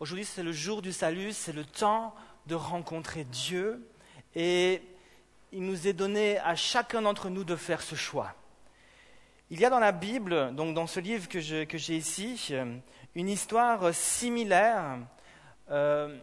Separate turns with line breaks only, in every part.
Aujourd'hui, c'est le jour du salut, c'est le temps de rencontrer Dieu. Et il nous est donné à chacun d'entre nous de faire ce choix. Il y a dans la Bible, donc dans ce livre que j'ai ici, une histoire similaire euh,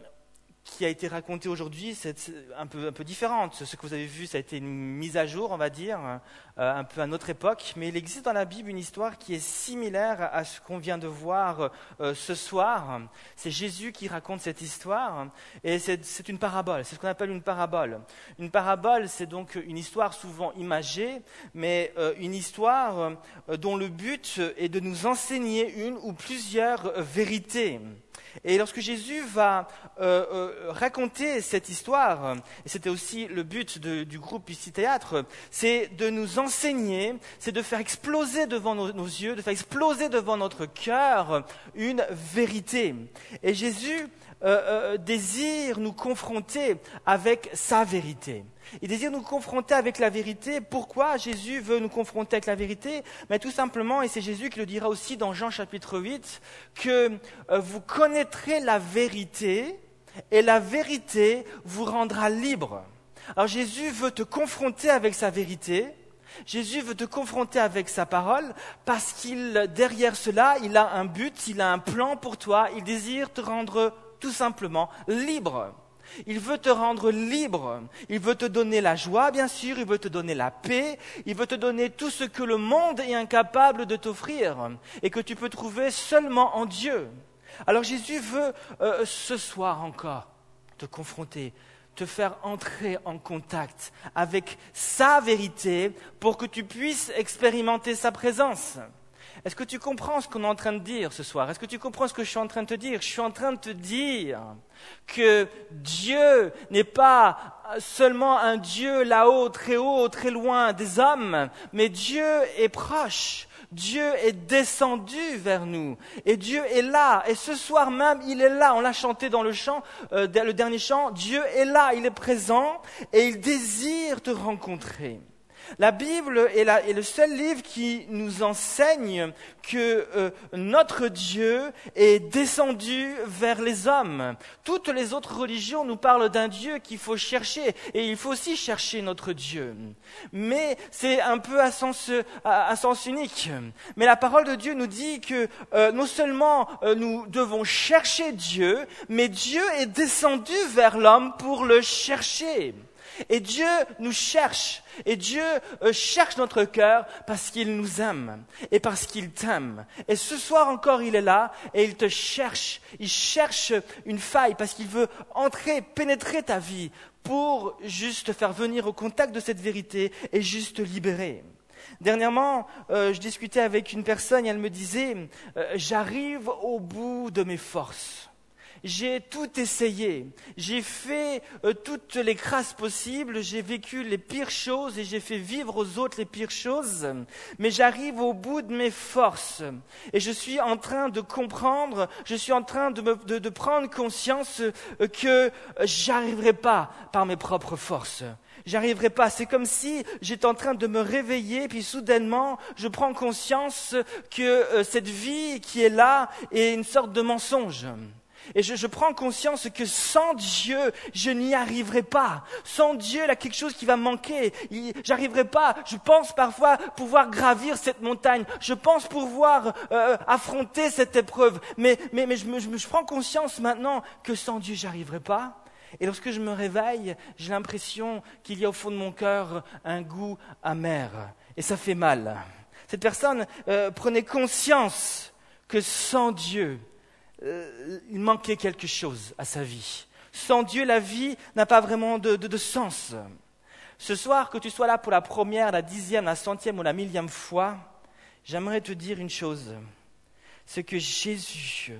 qui a été racontée aujourd'hui, c'est un peu, un peu différente. Ce que vous avez vu, ça a été une mise à jour, on va dire, euh, un peu à notre époque. Mais il existe dans la Bible une histoire qui est similaire à ce qu'on vient de voir euh, ce soir. C'est Jésus qui raconte cette histoire. Et c'est une parabole. C'est ce qu'on appelle une parabole. Une parabole, c'est donc une histoire souvent imagée, mais euh, une histoire dont le but est de nous enseigner une ou plusieurs vérités. Et lorsque Jésus va euh, euh, raconter cette histoire, et c'était aussi le but du groupe ici théâtre, c'est de nous enseigner, c'est de faire exploser devant nos, yeux, de faire exploser devant notre cœur une vérité. Et Jésus euh, désire nous confronter avec sa vérité. Il désire nous confronter avec la vérité. Pourquoi Jésus veut nous confronter avec la vérité? Mais tout simplement, et c'est Jésus qui le dira aussi dans Jean chapitre 8, que euh, vous connaîtrez la vérité et la vérité vous rendra libre. Alors Jésus veut te confronter avec sa vérité. Jésus veut te confronter avec sa parole parce qu'il, derrière cela, il a un but, il a un plan pour toi. Il désire te rendre tout simplement libre. Il veut te rendre libre. Il veut te donner la joie, bien sûr. Il veut te donner la paix. Il veut te donner tout ce que le monde est incapable de t'offrir et que tu peux trouver seulement en Dieu. Alors Jésus veut euh, ce soir encore te confronter, te faire entrer en contact avec sa vérité pour que tu puisses expérimenter sa présence. Est-ce que tu comprends ce qu'on est en train de dire ce soir? Est-ce que tu comprends ce que je suis en train de te dire? Je suis en train de te dire que Dieu n'est pas seulement un Dieu là-haut, très haut, très loin des hommes, mais Dieu est proche. Dieu est descendu vers nous et Dieu est là. Et ce soir même, il est là. On l'a chanté dans le chant, euh, le dernier chant. Dieu est là, il est présent et il désire te rencontrer. La Bible est, le seul livre qui nous enseigne que euh, notre Dieu est descendu vers les hommes. Toutes les autres religions nous parlent d'un Dieu qu'il faut chercher, et il faut aussi chercher notre Dieu. Mais c'est un peu à sens, unique. Mais la parole de Dieu nous dit que euh, non seulement euh, nous devons chercher Dieu, mais Dieu est descendu vers l'homme pour le chercher. Et Dieu nous cherche. Et Dieu euh, cherche notre cœur parce qu'il nous aime et parce qu'il t'aime. Et ce soir encore, il est là et il te cherche. Il cherche une faille parce qu'il veut entrer, pénétrer ta vie pour juste te faire venir au contact de cette vérité et juste te libérer. Dernièrement, euh, je discutais avec une personne et elle me disait, euh, j'arrive au bout de mes forces. J'ai tout essayé. J'ai fait euh, toutes les crasses possibles. J'ai vécu les pires choses et j'ai fait vivre aux autres les pires choses. Mais j'arrive au bout de mes forces. Et je suis en train de comprendre, je suis en train de, prendre conscience euh, que j'arriverai pas par mes propres forces j'arriverai pas. C'est comme si j'étais en train de me réveiller, puis soudainement, je prends conscience que euh, cette vie qui est là est une sorte de mensonge. Et je, prends conscience que sans Dieu, je n'y arriverai pas. Sans Dieu, il y a quelque chose qui va manquer. J'arriverai pas. Je pense parfois pouvoir gravir cette montagne. Je pense pouvoir euh, affronter cette épreuve. Mais, mais, mais je, me, je, prends conscience maintenant que sans Dieu, j'arriverai pas. Et lorsque je me réveille, j'ai l'impression qu'il y a au fond de mon cœur un goût amer. Et ça fait mal. Cette personne euh, prenait conscience que sans Dieu, euh, il manquait quelque chose à sa vie. Sans Dieu, la vie n'a pas vraiment de, sens. Ce soir, que tu sois là pour la première, la dixième, la centième ou la millième fois, j'aimerais te dire une chose. C'est que Jésus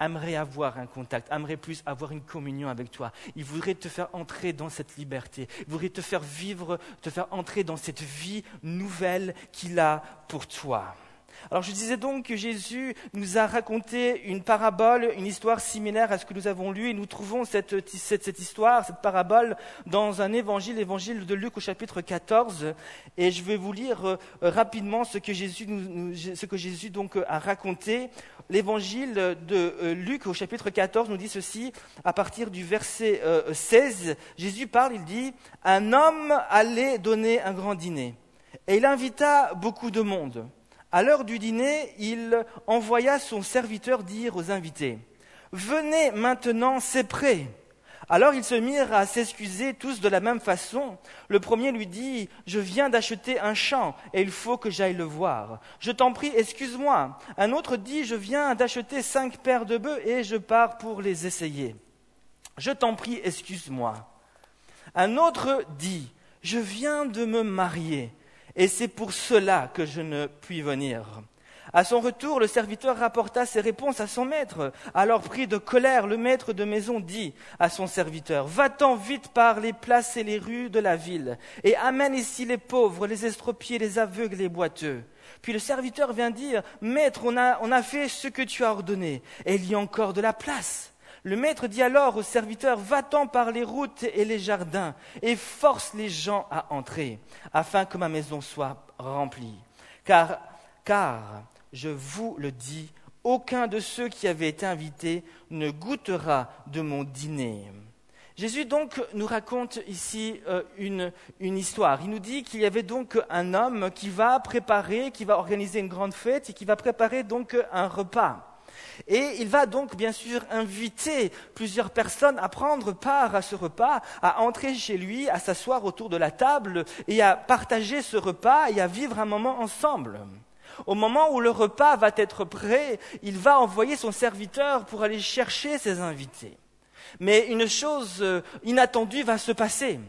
aimerait avoir un contact, aimerait plus avoir une communion avec toi. Il voudrait te faire entrer dans cette liberté. Il voudrait te faire vivre, te faire entrer dans cette vie nouvelle qu'il a pour toi. Alors je disais donc que Jésus nous a raconté une parabole, une histoire similaire à ce que nous avons lu, et nous trouvons cette, cette, histoire, cette parabole, dans un évangile, l'évangile de Luc au chapitre 14, et je vais vous lire euh, rapidement ce que Jésus, ce que Jésus donc a raconté. L'évangile de euh, Luc au chapitre 14 nous dit ceci, à partir du verset 16, euh, Jésus parle, il dit, un homme allait donner un grand dîner, et il invita beaucoup de monde. À l'heure du dîner, il envoya son serviteur dire aux invités Venez maintenant, c'est prêt. Alors ils se mirent à s'excuser tous de la même façon. Le premier lui dit Je viens d'acheter un champ et il faut que j'aille le voir. Je t'en prie, excuse-moi. Un autre dit Je viens d'acheter cinq paires de bœufs et je pars pour les essayer. Je t'en prie, excuse-moi. Un autre dit Je viens de me marier et c'est pour cela que je ne puis venir. À son retour, le serviteur rapporta ses réponses à son maître. Alors pris de colère, le maître de maison dit à son serviteur, Va-t'en vite par les places et les rues de la ville, et amène ici les pauvres, les estropiés, les aveugles, les boiteux. Puis le serviteur vient dire, Maître, on a, on a fait ce que tu as ordonné, et il y a encore de la place. Le maître dit alors au serviteur, va-t'en par les routes et les jardins, et force les gens à entrer, afin que ma maison soit remplie. Car, je vous le dis, aucun de ceux qui avaient été invités ne goûtera de mon dîner. Jésus donc nous raconte ici euh, une, une, histoire. Il nous dit qu'il y avait donc un homme qui va préparer, qui va organiser une grande fête et qui va préparer donc un repas. Et il va donc bien sûr inviter plusieurs personnes à prendre part à ce repas, à entrer chez lui, à s'asseoir autour de la table et à partager ce repas et à vivre un moment ensemble. Au moment où le repas va être prêt, il va envoyer son serviteur pour aller chercher ses invités. Mais une chose euh, inattendue va se passer.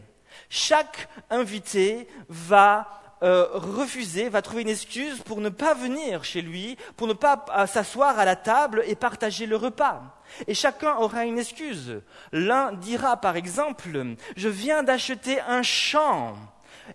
Chaque invité va euh, refuser, va trouver une excuse pour ne pas venir chez lui, pour ne pas euh, s'asseoir à la table et partager le repas. Et chacun aura une excuse. L'un dira par exemple, je viens d'acheter un champ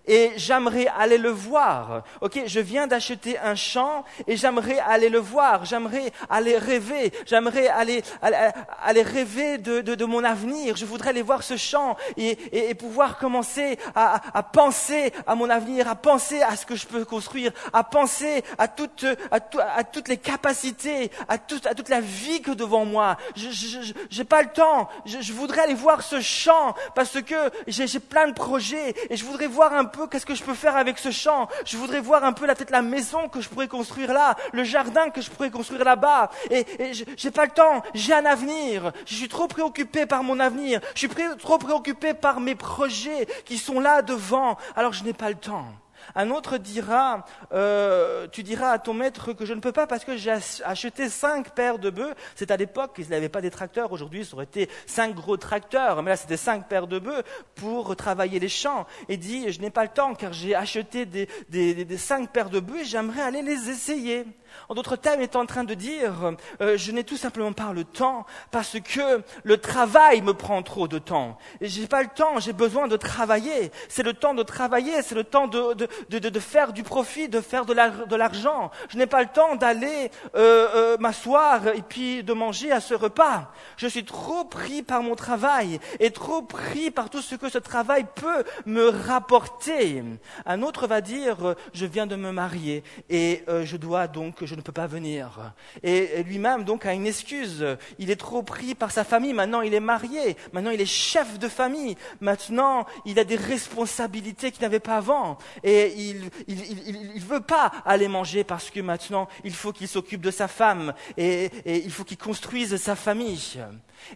et j'aimerais aller le voir. Ok, je viens d'acheter un champ et j'aimerais aller le voir. J'aimerais aller rêver. J'aimerais aller, aller, rêver de, de, de, mon avenir. Je voudrais aller voir ce champ et, et, et pouvoir commencer à, à, penser à mon avenir, à penser à ce que je peux construire, à penser à, toute, à, à toutes les capacités, à toute, à toute la vie que devant moi. Je n'ai pas le temps. Je, je voudrais aller voir ce champ parce que j'ai plein de projets et je voudrais voir un un peu qu'est-ce que je peux faire avec ce champ? Je voudrais voir un peu la tête la maison que je pourrais construire là, le jardin que je pourrais construire là-bas. Et, et j'ai pas le temps. J'ai un avenir. Je suis trop préoccupé par mon avenir. Je suis trop préoccupé par mes projets qui sont là devant. Alors je n'ai pas le temps. Un autre dira, euh, tu diras à ton maître que je ne peux pas parce que j'ai acheté cinq paires de bœufs. C'est à l'époque qu'ils n'avaient pas des tracteurs. Aujourd'hui, ça aurait été cinq gros tracteurs. Mais là, c'était cinq paires de bœufs pour travailler les champs. Et dit, je n'ai pas le temps car j'ai acheté des, des cinq paires de bœufs et j'aimerais aller les essayer. En d'autres termes, il est en train de dire, euh, je n'ai tout simplement pas le temps parce que le travail me prend trop de temps. Je n'ai pas le temps, j'ai besoin de travailler. C'est le temps de travailler, c'est le temps de, de, de, de, faire du profit, de faire de l'argent. Je n'ai pas le temps d'aller euh, euh, m'asseoir et puis de manger à ce repas. Je suis trop pris par mon travail et trop pris par tout ce que ce travail peut me rapporter. Un autre va dire, je viens de me marier et je dois donc je ne peux pas venir. Et lui-même donc a une excuse. Il est trop pris par sa famille. Maintenant, il est marié. Maintenant, il est chef de famille. Maintenant, il a des responsabilités qu'il n'avait pas avant. Et il ne veut pas aller manger parce que maintenant, il faut qu'il s'occupe de sa femme et, et il faut qu'il construise sa famille.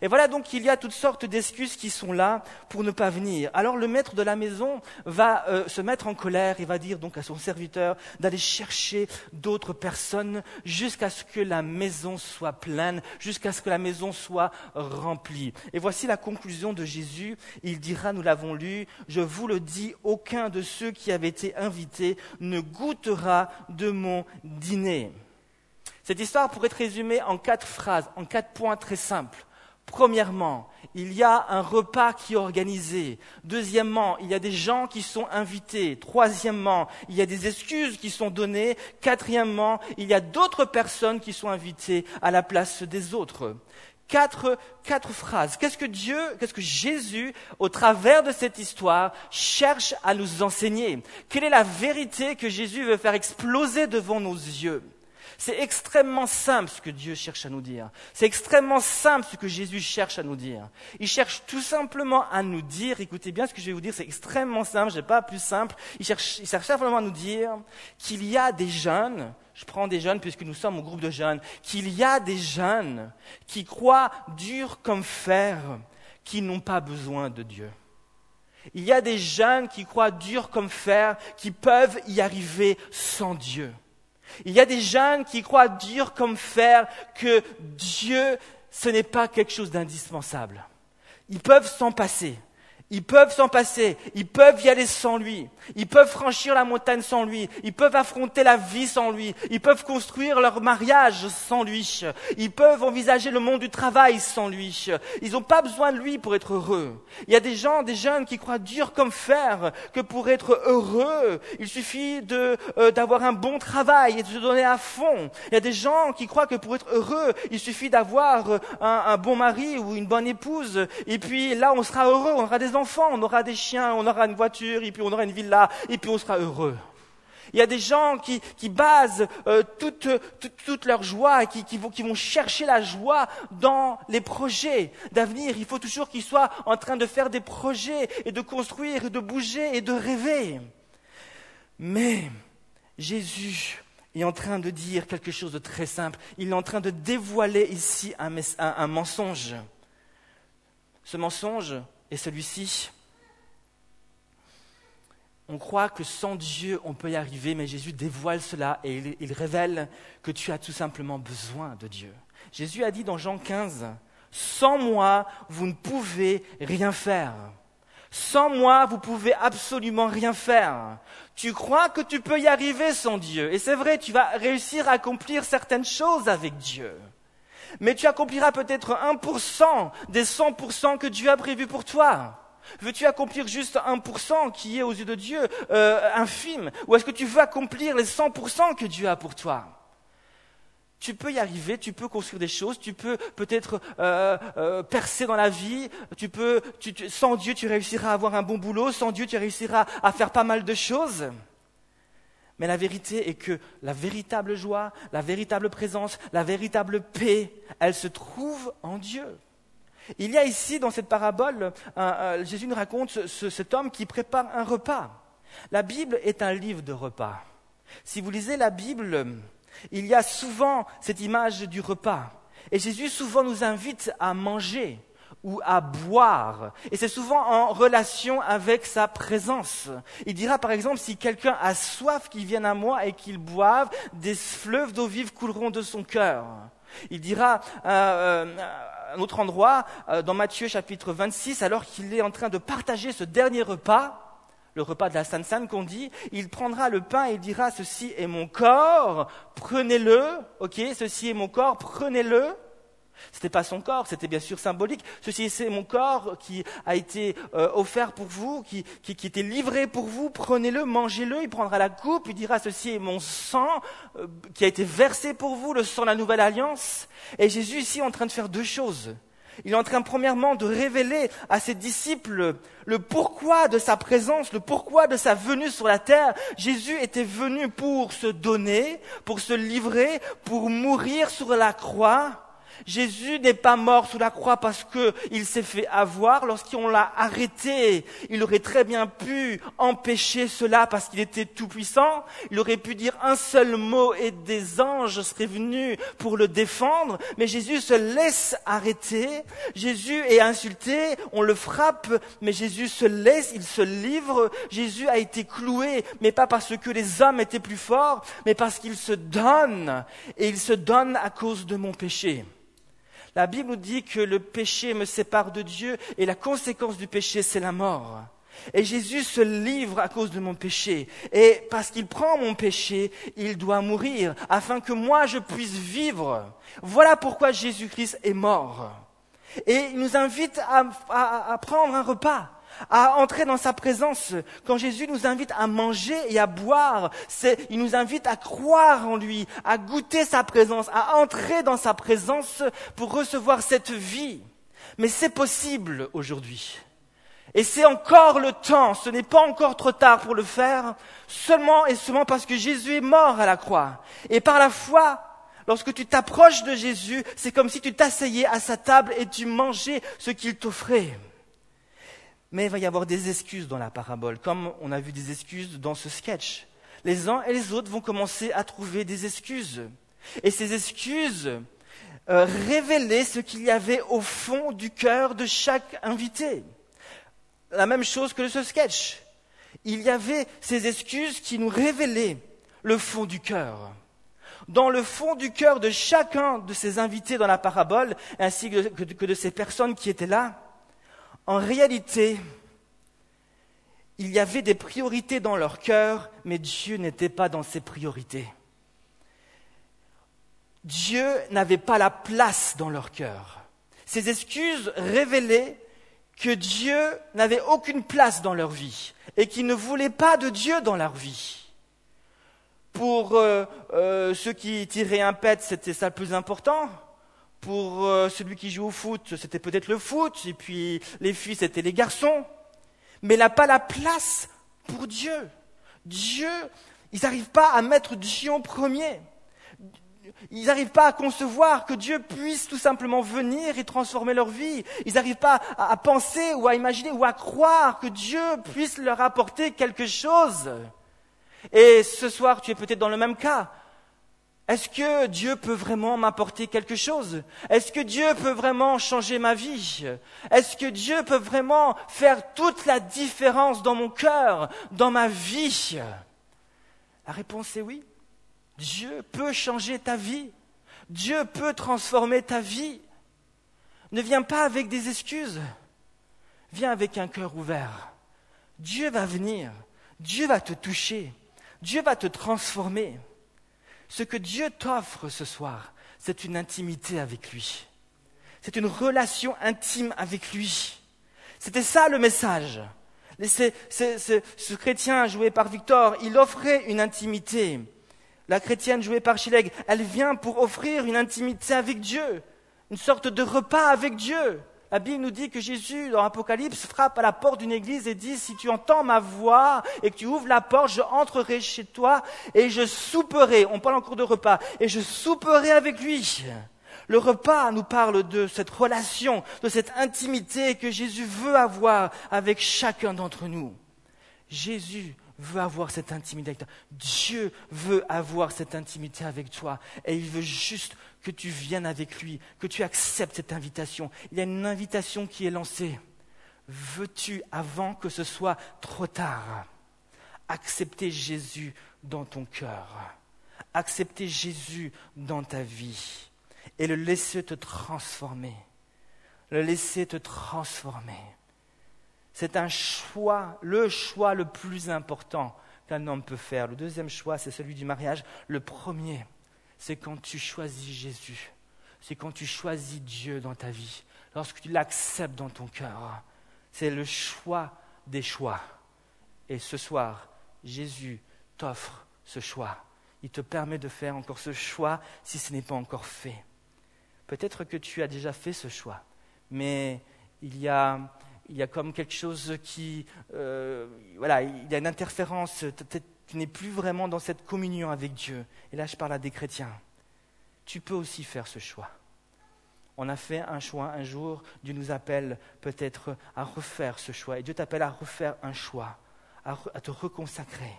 Et voilà donc qu'il y a toutes sortes d'excuses qui sont là pour ne pas venir. Alors le maître de la maison va euh, se mettre en colère et va dire donc à son serviteur d'aller chercher d'autres personnes jusqu'à ce que la maison soit pleine, jusqu'à ce que la maison soit remplie. Et voici la conclusion de Jésus. Il dira, nous l'avons lu, je vous le dis, aucun de ceux qui avaient été invités ne goûtera de mon dîner. Cette histoire pourrait être résumée en quatre phrases, en quatre points très simples. Premièrement, il y a un repas qui est organisé. Deuxièmement, il y a des gens qui sont invités. Troisièmement, il y a des excuses qui sont données. Quatrièmement, il y a d'autres personnes qui sont invitées à la place des autres. Quatre, phrases. Qu'est-ce que Dieu, qu'est-ce que Jésus, au travers de cette histoire, cherche à nous enseigner? Quelle est la vérité que Jésus veut faire exploser devant nos yeux? C'est extrêmement simple ce que Dieu cherche à nous dire. C'est extrêmement simple ce que Jésus cherche à nous dire. Il cherche tout simplement à nous dire, écoutez bien ce que je vais vous dire, c'est extrêmement simple, je n'ai pas plus simple. Il cherche, il cherche simplement à nous dire qu'il y a des jeunes, je prends des jeunes puisque nous sommes au groupe de jeunes, qu'il y a des jeunes qui croient dur comme fer, qui n'ont pas besoin de Dieu. Il y a des jeunes qui croient dur comme fer, qui peuvent y arriver sans Dieu. Il y a des jeunes qui croient dur comme fer que Dieu, ce n'est pas quelque chose d'indispensable. Ils peuvent s'en passer. Ils peuvent s'en passer, ils peuvent y aller sans lui, ils peuvent franchir la montagne sans lui, ils peuvent affronter la vie sans lui, ils peuvent construire leur mariage sans lui, ils peuvent envisager le monde du travail sans lui. Ils n'ont pas besoin de lui pour être heureux. Il y a des gens, des jeunes qui croient dur comme fer que pour être heureux, il suffit de euh, d'avoir un bon travail et de se donner à fond. Il y a des gens qui croient que pour être heureux, il suffit d'avoir euh, un, bon mari ou une bonne épouse et puis là on sera heureux, on aura des on aura des chiens, on aura une voiture, et puis on aura une villa, et puis on sera heureux. Il y a des gens qui, basent euh, toute, leur joie qui, vont, qui, vont, chercher la joie dans les projets d'avenir. Il faut toujours qu'ils soient en train de faire des projets et de construire et de bouger et de rêver. Mais Jésus est en train de dire quelque chose de très simple. Il est en train de dévoiler ici un mensonge. Ce mensonge, et celui-ci, on croit que sans Dieu, on peut y arriver, mais Jésus dévoile cela et il, révèle que tu as tout simplement besoin de Dieu. Jésus a dit dans Jean 15, Sans moi, vous ne pouvez rien faire. Sans moi, vous pouvez absolument rien faire. Tu crois que tu peux y arriver sans Dieu. Et c'est vrai, tu vas réussir à accomplir certaines choses avec Dieu mais tu accompliras peut-être 1% des 100% que Dieu a prévu pour toi. Veux-tu accomplir juste 1% qui est aux yeux de Dieu euh, infime? Ou est-ce que tu veux accomplir les 100% que Dieu a pour toi? Tu peux y arriver, tu peux construire des choses, tu peux peut-être euh, euh, percer dans la vie, tu peux, sans Dieu tu réussiras à avoir un bon boulot, sans Dieu tu réussiras à faire pas mal de choses. Mais la vérité est que la véritable joie, la véritable présence, la véritable paix, elle se trouve en Dieu. Il y a ici, dans cette parabole, Jésus nous raconte cet homme qui prépare un repas. La Bible est un livre de repas. Si vous lisez la Bible, il y a souvent cette image du repas. Et Jésus souvent nous invite à manger ou à boire. Et c'est souvent en relation avec sa présence. Il dira par exemple, si quelqu'un a soif, qu'il vienne à moi et qu'il boive, des fleuves d'eau vive couleront de son cœur. Il dira euh, euh, un autre endroit, euh, dans Matthieu chapitre 26, alors qu'il est en train de partager ce dernier repas, le repas de la Sainte Sainte qu'on dit, il prendra le pain et il dira, ceci est mon corps, prenez-le, ok, ceci est mon corps, prenez-le. Ce n'était pas son corps, c'était bien sûr symbolique. Ceci, c'est mon corps qui a été euh, offert pour vous, qui, qui, était livré pour vous. Prenez-le, mangez-le. Il prendra la coupe, il dira ceci est mon sang euh, qui a été versé pour vous, le sang de la nouvelle alliance. Et Jésus ici est en train de faire deux choses. Il est en train premièrement de révéler à ses disciples le pourquoi de sa présence, le pourquoi de sa venue sur la terre. Jésus était venu pour se donner, pour se livrer, pour mourir sur la croix Jésus n'est pas mort sous la croix parce qu'il s'est fait avoir. Lorsqu'on l'a arrêté, il aurait très bien pu empêcher cela parce qu'il était tout puissant. Il aurait pu dire un seul mot et des anges seraient venus pour le défendre. Mais Jésus se laisse arrêter. Jésus est insulté, on le frappe, mais Jésus se laisse, il se livre. Jésus a été cloué, mais pas parce que les hommes étaient plus forts, mais parce qu'il se donne. Et il se donne à cause de mon péché. La Bible nous dit que le péché me sépare de Dieu et la conséquence du péché, c'est la mort. Et Jésus se livre à cause de mon péché. Et parce qu'il prend mon péché, il doit mourir afin que moi je puisse vivre. Voilà pourquoi Jésus-Christ est mort. Et il nous invite à, prendre un repas, à entrer dans sa présence. Quand Jésus nous invite à manger et à boire, il nous invite à croire en lui, à goûter sa présence, à entrer dans sa présence pour recevoir cette vie. Mais c'est possible aujourd'hui. Et c'est encore le temps, ce n'est pas encore trop tard pour le faire, seulement et seulement parce que Jésus est mort à la croix. Et par la foi, lorsque tu t'approches de Jésus, c'est comme si tu t'asseyais à sa table et tu mangeais ce qu'il t'offrait. Mais il va y avoir des excuses dans la parabole, comme on a vu des excuses dans ce sketch. Les uns et les autres vont commencer à trouver des excuses. Et ces excuses euh, révélaient ce qu'il y avait au fond du cœur de chaque invité la même chose que ce sketch. Il y avait ces excuses qui nous révélaient le fond du cœur. Dans le fond du cœur de chacun de ces invités dans la parabole, ainsi que de ces personnes qui étaient là, en réalité, il y avait des priorités dans leur cœur, mais Dieu n'était pas dans ces priorités. Dieu n'avait pas la place dans leur cœur. Ces excuses révélaient que Dieu n'avait aucune place dans leur vie et qu'ils ne voulaient pas de Dieu dans leur vie. Pour euh, euh, ceux qui tiraient un pet, c'était ça le plus important. Pour euh, celui qui joue au foot, c'était peut-être le foot. Et puis les filles, c'était les garçons. Mais il n'a pas la place pour Dieu. Dieu, ils n'arrivent pas à mettre Dieu en premier. Ils n'arrivent pas à concevoir que Dieu puisse tout simplement venir et transformer leur vie. Ils n'arrivent pas à, penser ou à imaginer ou à croire que Dieu puisse leur apporter quelque chose. Et ce soir, tu es peut-être dans le même cas. Est-ce que Dieu peut vraiment m'apporter quelque chose? Est-ce que Dieu peut vraiment changer ma vie? Est-ce que Dieu peut vraiment faire toute la différence dans mon cœur, dans ma vie? La réponse est oui. Dieu peut changer ta vie. Dieu peut transformer ta vie. Ne viens pas avec des excuses. Viens avec un cœur ouvert. Dieu va venir. Dieu va te toucher. Dieu va te transformer. Ce que Dieu t'offre ce soir, c'est une intimité avec lui. C'est une relation intime avec lui. C'était ça le message. ce chrétien joué par Victor, il offrait une intimité la chrétienne jouée par Schilleg, elle vient pour offrir une intimité avec Dieu, une sorte de repas avec Dieu. La Bible nous dit que Jésus, dans l'Apocalypse, frappe à la porte d'une église et dit, si tu entends ma voix et que tu ouvres la porte, je entrerai chez toi et je souperai. On parle encore de repas. Et je souperai avec lui. Le repas nous parle de cette relation, de cette intimité que Jésus veut avoir avec chacun d'entre nous. Jésus veut avoir cette intimité avec toi. Dieu veut avoir cette intimité avec toi. Et il veut juste que tu viennes avec lui, que tu acceptes cette invitation. Il y a une invitation qui est lancée. Veux-tu, avant que ce soit trop tard, accepter Jésus dans ton cœur, accepter Jésus dans ta vie et le laisser te transformer, le laisser te transformer c'est un choix, le choix le plus important qu'un homme peut faire. Le deuxième choix, c'est celui du mariage. Le premier, c'est quand tu choisis Jésus. C'est quand tu choisis Dieu dans ta vie. Lorsque tu l'acceptes dans ton cœur. C'est le choix des choix. Et ce soir, Jésus t'offre ce choix. Il te permet de faire encore ce choix si ce n'est pas encore fait. Peut-être que tu as déjà fait ce choix, mais il y a il y a comme quelque chose qui, euh, voilà, il y a une interférence, tu n'es plus vraiment dans cette communion avec Dieu. Et là, je parle à des chrétiens. Tu peux aussi faire ce choix. On a fait un choix un jour, Dieu nous appelle peut-être à refaire ce choix. Et Dieu t'appelle à refaire un choix, à, à te reconsacrer.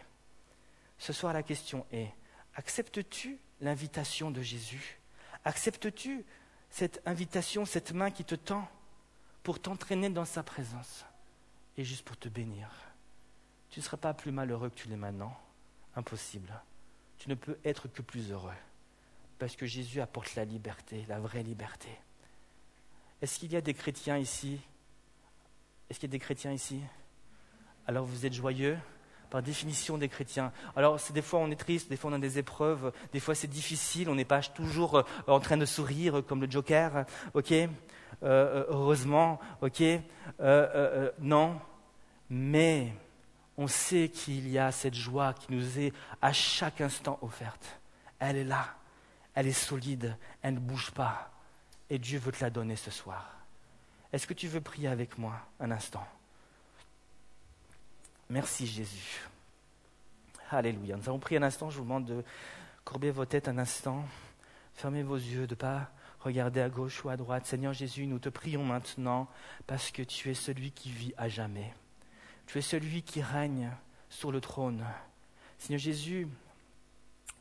Ce soir, la question est, acceptes-tu l'invitation de Jésus? Acceptes-tu cette invitation, cette main qui te tend? Pour t'entraîner dans sa présence et juste pour te bénir. Tu ne seras pas plus malheureux que tu l'es maintenant. Impossible. Tu ne peux être que plus heureux. Parce que Jésus apporte la liberté, la vraie liberté. Est-ce qu'il y a des chrétiens ici? Est-ce qu'il y a des chrétiens ici? Alors vous êtes joyeux par définition des chrétiens. Alors, des fois on est triste, des fois on a des épreuves, des fois c'est difficile, on n'est pas toujours euh, en train de sourire comme le Joker, ok? Euh, heureusement, ok, non, mais on sait qu'il y a cette joie qui nous est à chaque instant offerte. Elle est là, elle est solide, elle ne bouge pas, et Dieu veut te la donner ce soir. Est-ce que tu veux prier avec moi un instant? Merci Jésus. Alléluia. Nous avons prié un instant, je vous demande de courber vos têtes un instant, fermez vos yeux, de ne pas regarder à gauche ou à droite. Seigneur Jésus, nous te prions maintenant parce que tu es celui qui vit à jamais. Tu es celui qui règne sur le trône. Seigneur Jésus,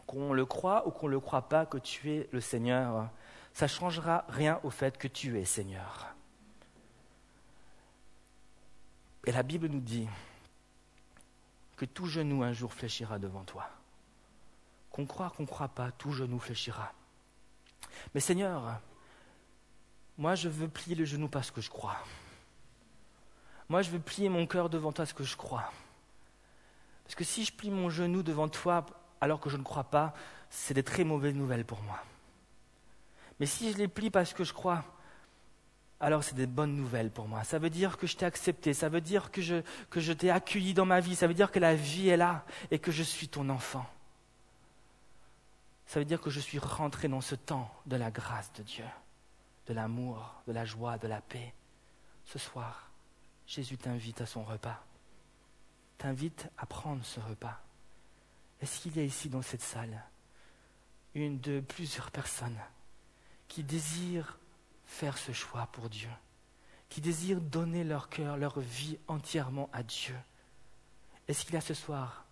qu'on le croit ou qu'on ne le croit pas que tu es le Seigneur, ça ne changera rien au fait que tu es Seigneur. Et la Bible nous dit que tout genou un jour fléchira devant toi. Qu'on croit, qu'on ne croit pas, tout genou fléchira. Mais Seigneur, moi je veux plier le genou parce que je crois. Moi je veux plier mon cœur devant toi parce que je crois. Parce que si je plie mon genou devant toi alors que je ne crois pas, c'est des très mauvaises nouvelles pour moi. Mais si je les plie parce que je crois, alors c'est des bonnes nouvelles pour moi. Ça veut dire que je t'ai accepté, ça veut dire que je, que je t'ai accueilli dans ma vie, ça veut dire que la vie est là et que je suis ton enfant. Ça veut dire que je suis rentré dans ce temps de la grâce de Dieu, de l'amour, de la joie, de la paix. Ce soir, Jésus t'invite à son repas, t'invite à prendre ce repas. Est-ce qu'il y a ici dans cette salle une de plusieurs personnes qui désirent faire ce choix pour Dieu, qui désirent donner leur cœur, leur vie entièrement à Dieu? Est-ce qu'il y a ce soir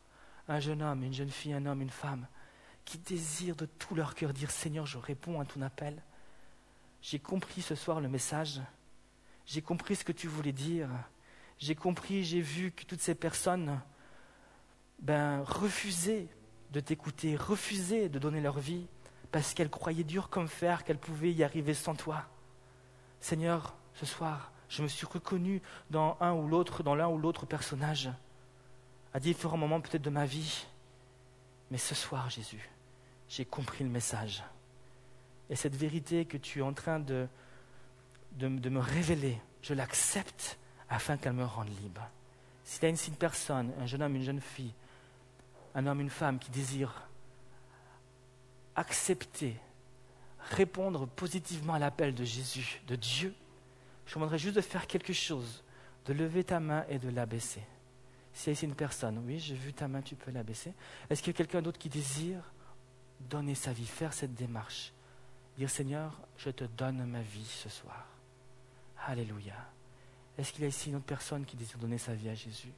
un jeune homme, une jeune fille, un homme, une femme qui désirent de tout leur cœur dire Seigneur, je réponds à ton appel. J'ai compris ce soir le message. J'ai compris ce que tu voulais dire. J'ai compris, j'ai vu que toutes ces personnes ben, refusaient de t'écouter, refusaient de donner leur vie parce qu'elles croyaient dur comme fer qu'elles pouvaient y arriver sans toi. Seigneur, ce soir, je me suis reconnu dans un ou l'autre, dans l'un ou l'autre personnage, à différents moments peut-être de ma vie. Mais ce soir, Jésus, j'ai compris le message. Et cette vérité que tu es en train de, me révéler, je l'accepte afin qu'elle me rende libre. S'il y a une, personne, un jeune homme, une jeune fille, un homme, une femme qui désire accepter, répondre positivement à l'appel de Jésus, de Dieu, je vous demanderai juste de faire quelque chose, de lever ta main et de l'abaisser. Si c'est une personne, oui, j'ai vu ta main, tu peux l'abaisser. Est-ce qu'il y a quelqu'un d'autre qui désire donner sa vie, faire cette démarche. Dire Seigneur, je te donne ma vie ce soir. Alléluia. Est-ce qu'il y a ici une autre personne qui désire donner sa vie à Jésus?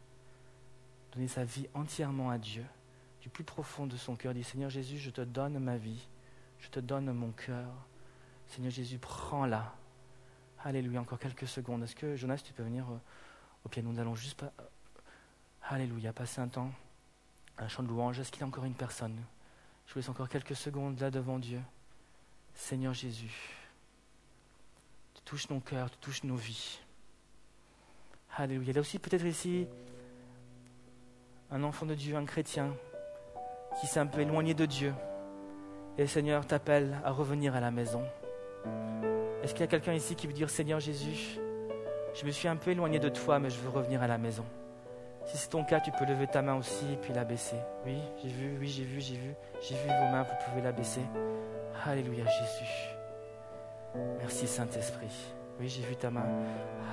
Donner sa vie entièrement à Dieu, du plus profond de son cœur. Dit Seigneur Jésus, je te donne ma vie, je te donne mon cœur. Seigneur Jésus, prends-la. Alléluia. Encore quelques secondes. Est-ce que Jonas, tu peux venir euh, au piano? Nous allons juste pas. Alléluia. Passer un temps, un chant de louange. Est-ce qu'il y a encore une personne? Je vous laisse encore quelques secondes là devant Dieu. Seigneur Jésus, tu touches nos cœurs, tu touches nos vies. Alléluia. Il y a aussi peut-être ici un enfant de Dieu, un chrétien, qui s'est un peu éloigné de Dieu. Et le Seigneur t'appelle à revenir à la maison. Est-ce qu'il y a quelqu'un ici qui veut dire Seigneur Jésus, je me suis un peu éloigné de toi, mais je veux revenir à la maison si c'est ton cas, tu peux lever ta main aussi et puis la baisser. Oui, j'ai vu, oui, j'ai vu, j'ai vu. J'ai vu vos mains, vous pouvez la baisser. Alléluia, Jésus. Merci, Saint-Esprit. Oui, j'ai vu ta main.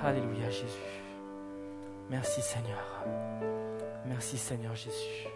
Alléluia, Jésus. Merci, Seigneur. Merci, Seigneur Jésus.